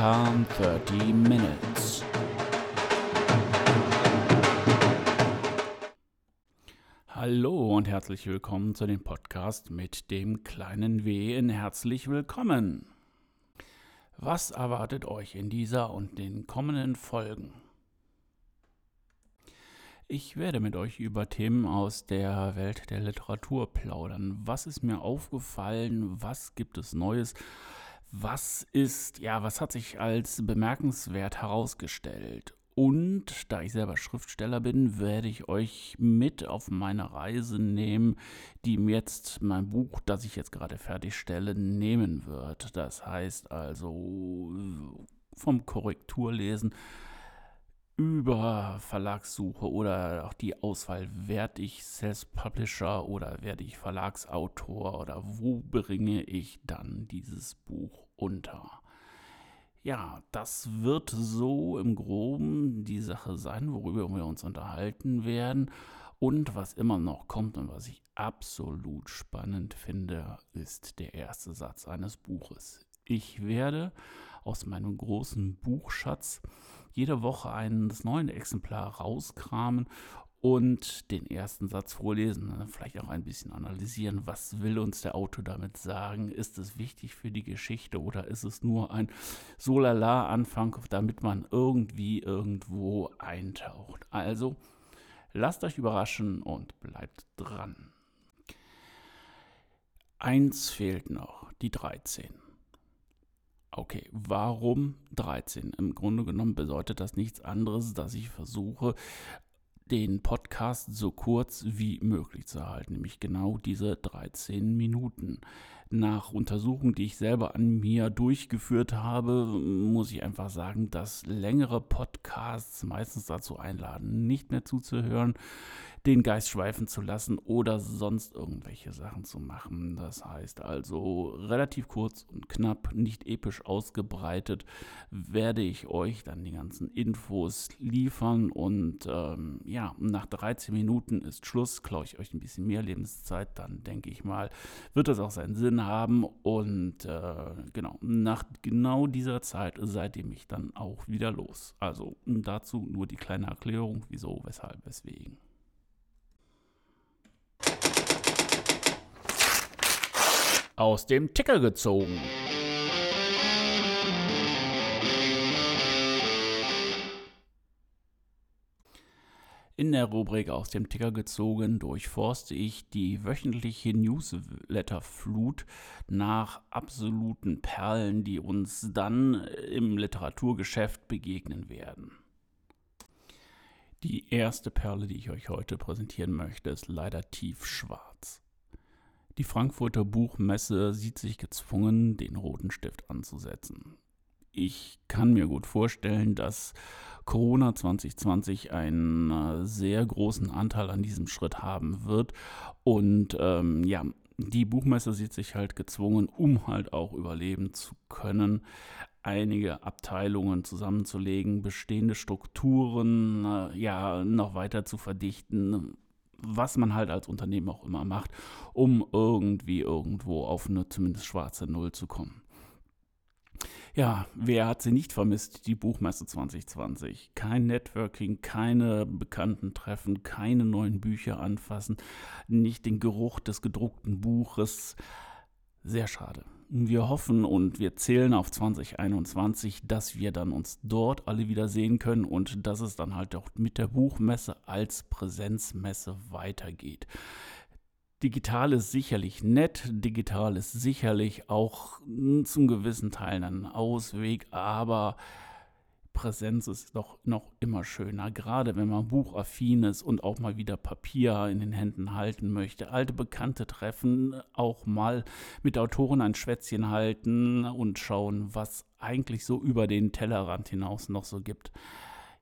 Harm 30 Minutes. Hallo und herzlich willkommen zu dem Podcast mit dem kleinen W in herzlich willkommen. Was erwartet euch in dieser und den kommenden Folgen? Ich werde mit euch über Themen aus der Welt der Literatur plaudern. Was ist mir aufgefallen? Was gibt es Neues? Was ist, ja, was hat sich als bemerkenswert herausgestellt? Und da ich selber Schriftsteller bin, werde ich euch mit auf meine Reise nehmen, die mir jetzt mein Buch, das ich jetzt gerade fertigstelle, nehmen wird. Das heißt also vom Korrekturlesen über Verlagssuche oder auch die Auswahl, werde ich Self-Publisher oder werde ich Verlagsautor oder wo bringe ich dann dieses Buch unter? Ja, das wird so im groben die Sache sein, worüber wir uns unterhalten werden. Und was immer noch kommt und was ich absolut spannend finde, ist der erste Satz eines Buches. Ich werde aus meinem großen Buchschatz jede Woche ein neues Exemplar rauskramen und den ersten Satz vorlesen, ne? vielleicht auch ein bisschen analysieren, was will uns der Autor damit sagen? Ist es wichtig für die Geschichte oder ist es nur ein Solala-Anfang, damit man irgendwie irgendwo eintaucht? Also, lasst euch überraschen und bleibt dran. Eins fehlt noch, die 13. Okay, warum 13? Im Grunde genommen bedeutet das nichts anderes, dass ich versuche, den Podcast so kurz wie möglich zu halten, nämlich genau diese 13 Minuten. Nach Untersuchungen, die ich selber an mir durchgeführt habe, muss ich einfach sagen, dass längere Podcasts meistens dazu einladen, nicht mehr zuzuhören, den Geist schweifen zu lassen oder sonst irgendwelche Sachen zu machen. Das heißt also relativ kurz und knapp, nicht episch ausgebreitet, werde ich euch dann die ganzen Infos liefern und ähm, ja, nach 13 Minuten ist Schluss, klaue ich euch ein bisschen mehr Lebenszeit, dann denke ich mal, wird das auch seinen Sinn haben und äh, genau, nach genau dieser Zeit seid ihr mich dann auch wieder los. Also dazu nur die kleine Erklärung, wieso, weshalb, weswegen. aus dem Ticker gezogen. In der Rubrik aus dem Ticker gezogen durchforste ich die wöchentliche Newsletterflut nach absoluten Perlen, die uns dann im Literaturgeschäft begegnen werden. Die erste Perle, die ich euch heute präsentieren möchte, ist leider tiefschwarz. Die Frankfurter Buchmesse sieht sich gezwungen, den roten Stift anzusetzen. Ich kann mir gut vorstellen, dass Corona 2020 einen äh, sehr großen Anteil an diesem Schritt haben wird. Und ähm, ja, die Buchmesse sieht sich halt gezwungen, um halt auch überleben zu können, einige Abteilungen zusammenzulegen, bestehende Strukturen äh, ja noch weiter zu verdichten, was man halt als Unternehmen auch immer macht, um irgendwie irgendwo auf eine zumindest schwarze Null zu kommen. Ja, wer hat sie nicht vermisst, die Buchmesse 2020? Kein Networking, keine bekannten Treffen, keine neuen Bücher anfassen, nicht den Geruch des gedruckten Buches. Sehr schade. Wir hoffen und wir zählen auf 2021, dass wir dann uns dort alle wieder sehen können und dass es dann halt auch mit der Buchmesse als Präsenzmesse weitergeht. Digital ist sicherlich nett, digital ist sicherlich auch zum gewissen Teil ein Ausweg, aber Präsenz ist doch noch immer schöner, gerade wenn man buchaffin ist und auch mal wieder Papier in den Händen halten möchte. Alte Bekannte treffen, auch mal mit Autoren ein Schwätzchen halten und schauen, was eigentlich so über den Tellerrand hinaus noch so gibt.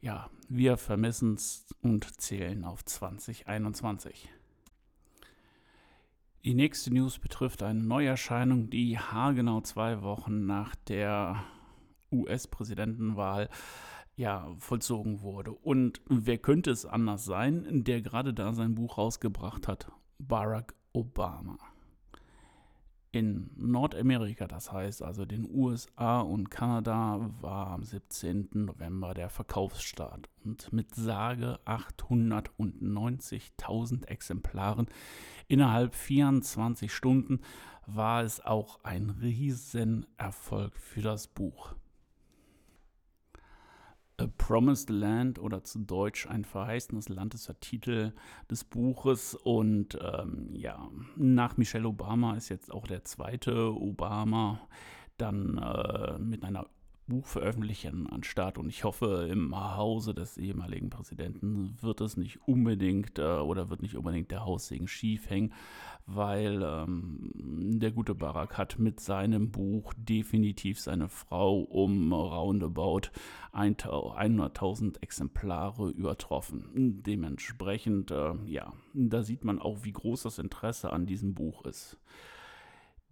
Ja, wir vermissen es und zählen auf 2021. Die nächste News betrifft eine Neuerscheinung, die haargenau zwei Wochen nach der US-Präsidentenwahl ja, vollzogen wurde. Und wer könnte es anders sein, der gerade da sein Buch rausgebracht hat? Barack Obama. In Nordamerika, das heißt also den USA und Kanada, war am 17. November der Verkaufsstart und mit sage 890.000 Exemplaren innerhalb 24 Stunden war es auch ein Riesenerfolg für das Buch. A Promised Land oder zu Deutsch ein verheißenes Land ist der Titel des Buches. Und ähm, ja, nach Michelle Obama ist jetzt auch der zweite Obama dann äh, mit einer Buchveröffentlichen an Start und ich hoffe, im Hause des ehemaligen Präsidenten wird es nicht unbedingt äh, oder wird nicht unbedingt der Haussegen schief hängen, weil ähm, der gute Barack hat mit seinem Buch definitiv seine Frau um roundabout 100.000 Exemplare übertroffen. Dementsprechend, äh, ja, da sieht man auch, wie groß das Interesse an diesem Buch ist.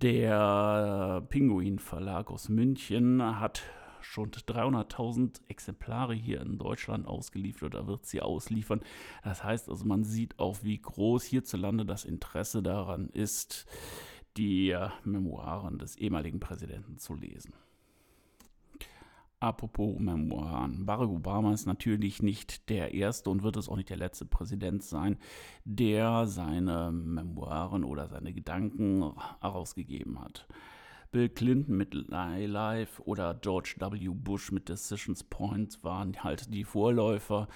Der Pinguin Verlag aus München hat schon 300.000 Exemplare hier in Deutschland ausgeliefert oder wird sie ausliefern. Das heißt also, man sieht auch, wie groß hierzulande das Interesse daran ist, die äh, Memoiren des ehemaligen Präsidenten zu lesen. Apropos Memoiren. Barack Obama ist natürlich nicht der erste und wird es auch nicht der letzte Präsident sein, der seine Memoiren oder seine Gedanken herausgegeben hat. Bill Clinton mit Life oder George W. Bush mit Decisions Point waren halt die Vorläufer,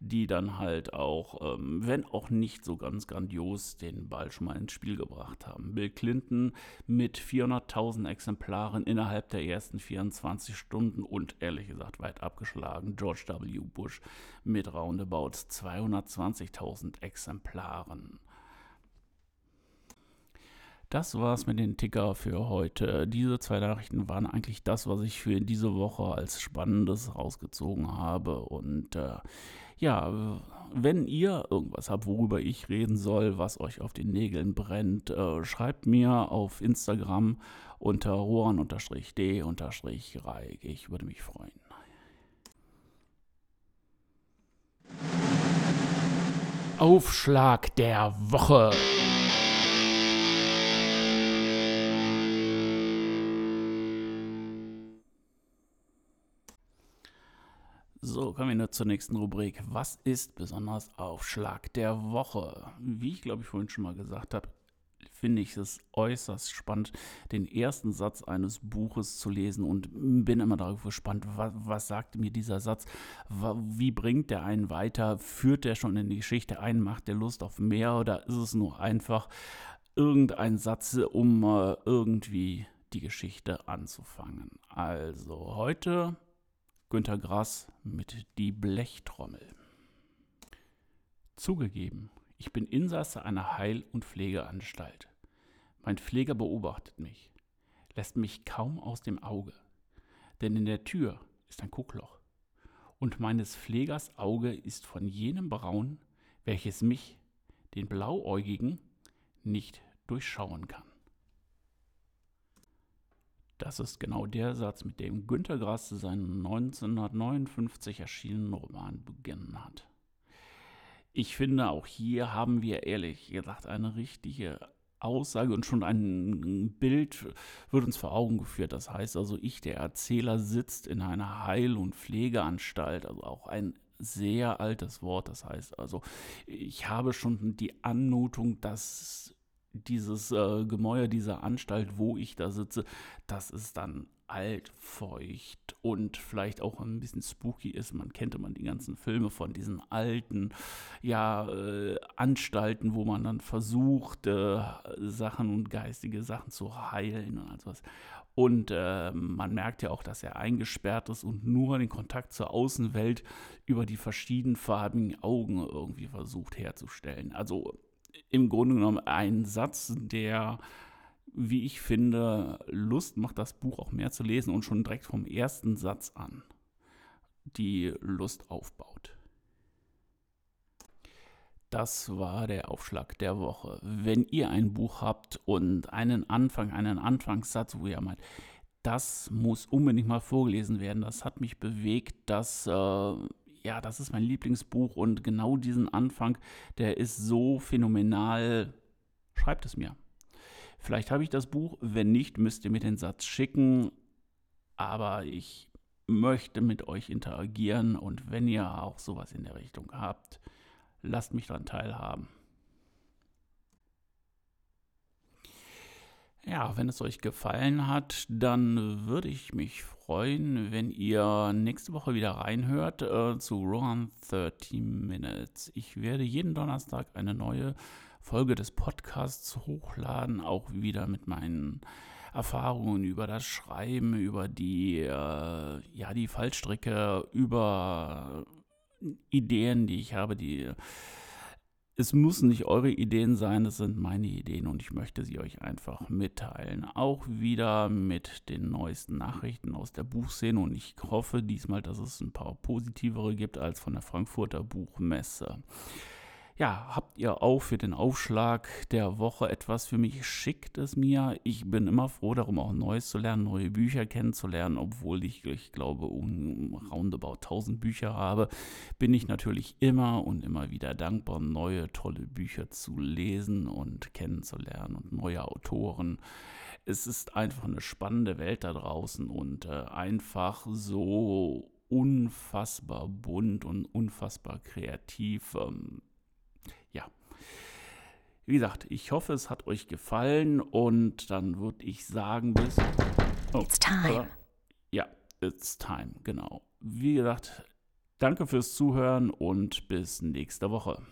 die dann halt auch, ähm, wenn auch nicht so ganz grandios, den Ball schon mal ins Spiel gebracht haben. Bill Clinton mit 400.000 Exemplaren innerhalb der ersten 24 Stunden und ehrlich gesagt weit abgeschlagen. George W. Bush mit roundabout 220.000 Exemplaren. Das war's mit den Ticker für heute. Diese zwei Nachrichten waren eigentlich das, was ich für diese Woche als Spannendes rausgezogen habe. Und äh, ja, wenn ihr irgendwas habt, worüber ich reden soll, was euch auf den Nägeln brennt, äh, schreibt mir auf Instagram unter rohan-d-reich. Ich würde mich freuen. Aufschlag der Woche. So, kommen wir nur zur nächsten Rubrik. Was ist besonders Aufschlag der Woche? Wie ich glaube ich vorhin schon mal gesagt habe, finde ich es äußerst spannend, den ersten Satz eines Buches zu lesen und bin immer darauf gespannt, was, was sagt mir dieser Satz, wie bringt der einen weiter, führt der schon in die Geschichte ein, macht der Lust auf mehr oder ist es nur einfach irgendein Satz, um äh, irgendwie die Geschichte anzufangen. Also heute Günter Grass mit Die Blechtrommel. Zugegeben, ich bin Insasse einer Heil- und Pflegeanstalt. Mein Pfleger beobachtet mich, lässt mich kaum aus dem Auge, denn in der Tür ist ein Guckloch, und meines Pflegers Auge ist von jenem Braun, welches mich, den Blauäugigen, nicht durchschauen kann. Das ist genau der Satz, mit dem Günter Grass seinen 1959 erschienenen Roman beginnen hat. Ich finde, auch hier haben wir ehrlich gesagt eine richtige Aussage und schon ein Bild wird uns vor Augen geführt. Das heißt also, ich, der Erzähler, sitzt in einer Heil- und Pflegeanstalt, also auch ein sehr altes Wort. Das heißt also, ich habe schon die Anmutung, dass dieses äh, Gemäuer dieser Anstalt, wo ich da sitze, das ist dann alt, feucht und vielleicht auch ein bisschen spooky ist. Man kennt immer die ganzen Filme von diesen alten, ja, äh, Anstalten, wo man dann versucht, äh, Sachen und geistige Sachen zu heilen und all sowas. Und äh, man merkt ja auch, dass er eingesperrt ist und nur den Kontakt zur Außenwelt über die verschiedenfarbigen Augen irgendwie versucht herzustellen. Also im Grunde genommen ein Satz, der, wie ich finde, Lust macht, das Buch auch mehr zu lesen und schon direkt vom ersten Satz an die Lust aufbaut. Das war der Aufschlag der Woche. Wenn ihr ein Buch habt und einen Anfang, einen Anfangssatz, wo ihr meint, das muss unbedingt mal vorgelesen werden, das hat mich bewegt, das äh, ja, das ist mein Lieblingsbuch und genau diesen Anfang, der ist so phänomenal. Schreibt es mir. Vielleicht habe ich das Buch, wenn nicht, müsst ihr mir den Satz schicken. Aber ich möchte mit euch interagieren und wenn ihr auch sowas in der Richtung habt, lasst mich daran teilhaben. Ja, wenn es euch gefallen hat, dann würde ich mich freuen, wenn ihr nächste Woche wieder reinhört äh, zu Rohan 30 Minutes. Ich werde jeden Donnerstag eine neue Folge des Podcasts hochladen, auch wieder mit meinen Erfahrungen über das Schreiben, über die, äh, ja, die Fallstricke, über Ideen, die ich habe, die es müssen nicht eure Ideen sein, es sind meine Ideen und ich möchte sie euch einfach mitteilen. Auch wieder mit den neuesten Nachrichten aus der Buchszene und ich hoffe diesmal, dass es ein paar positivere gibt als von der Frankfurter Buchmesse. Ja, habt ihr auch für den Aufschlag der Woche etwas für mich? Schickt es mir. Ich bin immer froh darum, auch Neues zu lernen, neue Bücher kennenzulernen, obwohl ich, ich glaube, um roundabout 1000 Bücher habe, bin ich natürlich immer und immer wieder dankbar, neue tolle Bücher zu lesen und kennenzulernen und neue Autoren. Es ist einfach eine spannende Welt da draußen und äh, einfach so unfassbar bunt und unfassbar kreativ. Ähm, wie gesagt, ich hoffe, es hat euch gefallen und dann würde ich sagen, bis. Oh, it's time. Äh, ja, it's time, genau. Wie gesagt, danke fürs Zuhören und bis nächste Woche.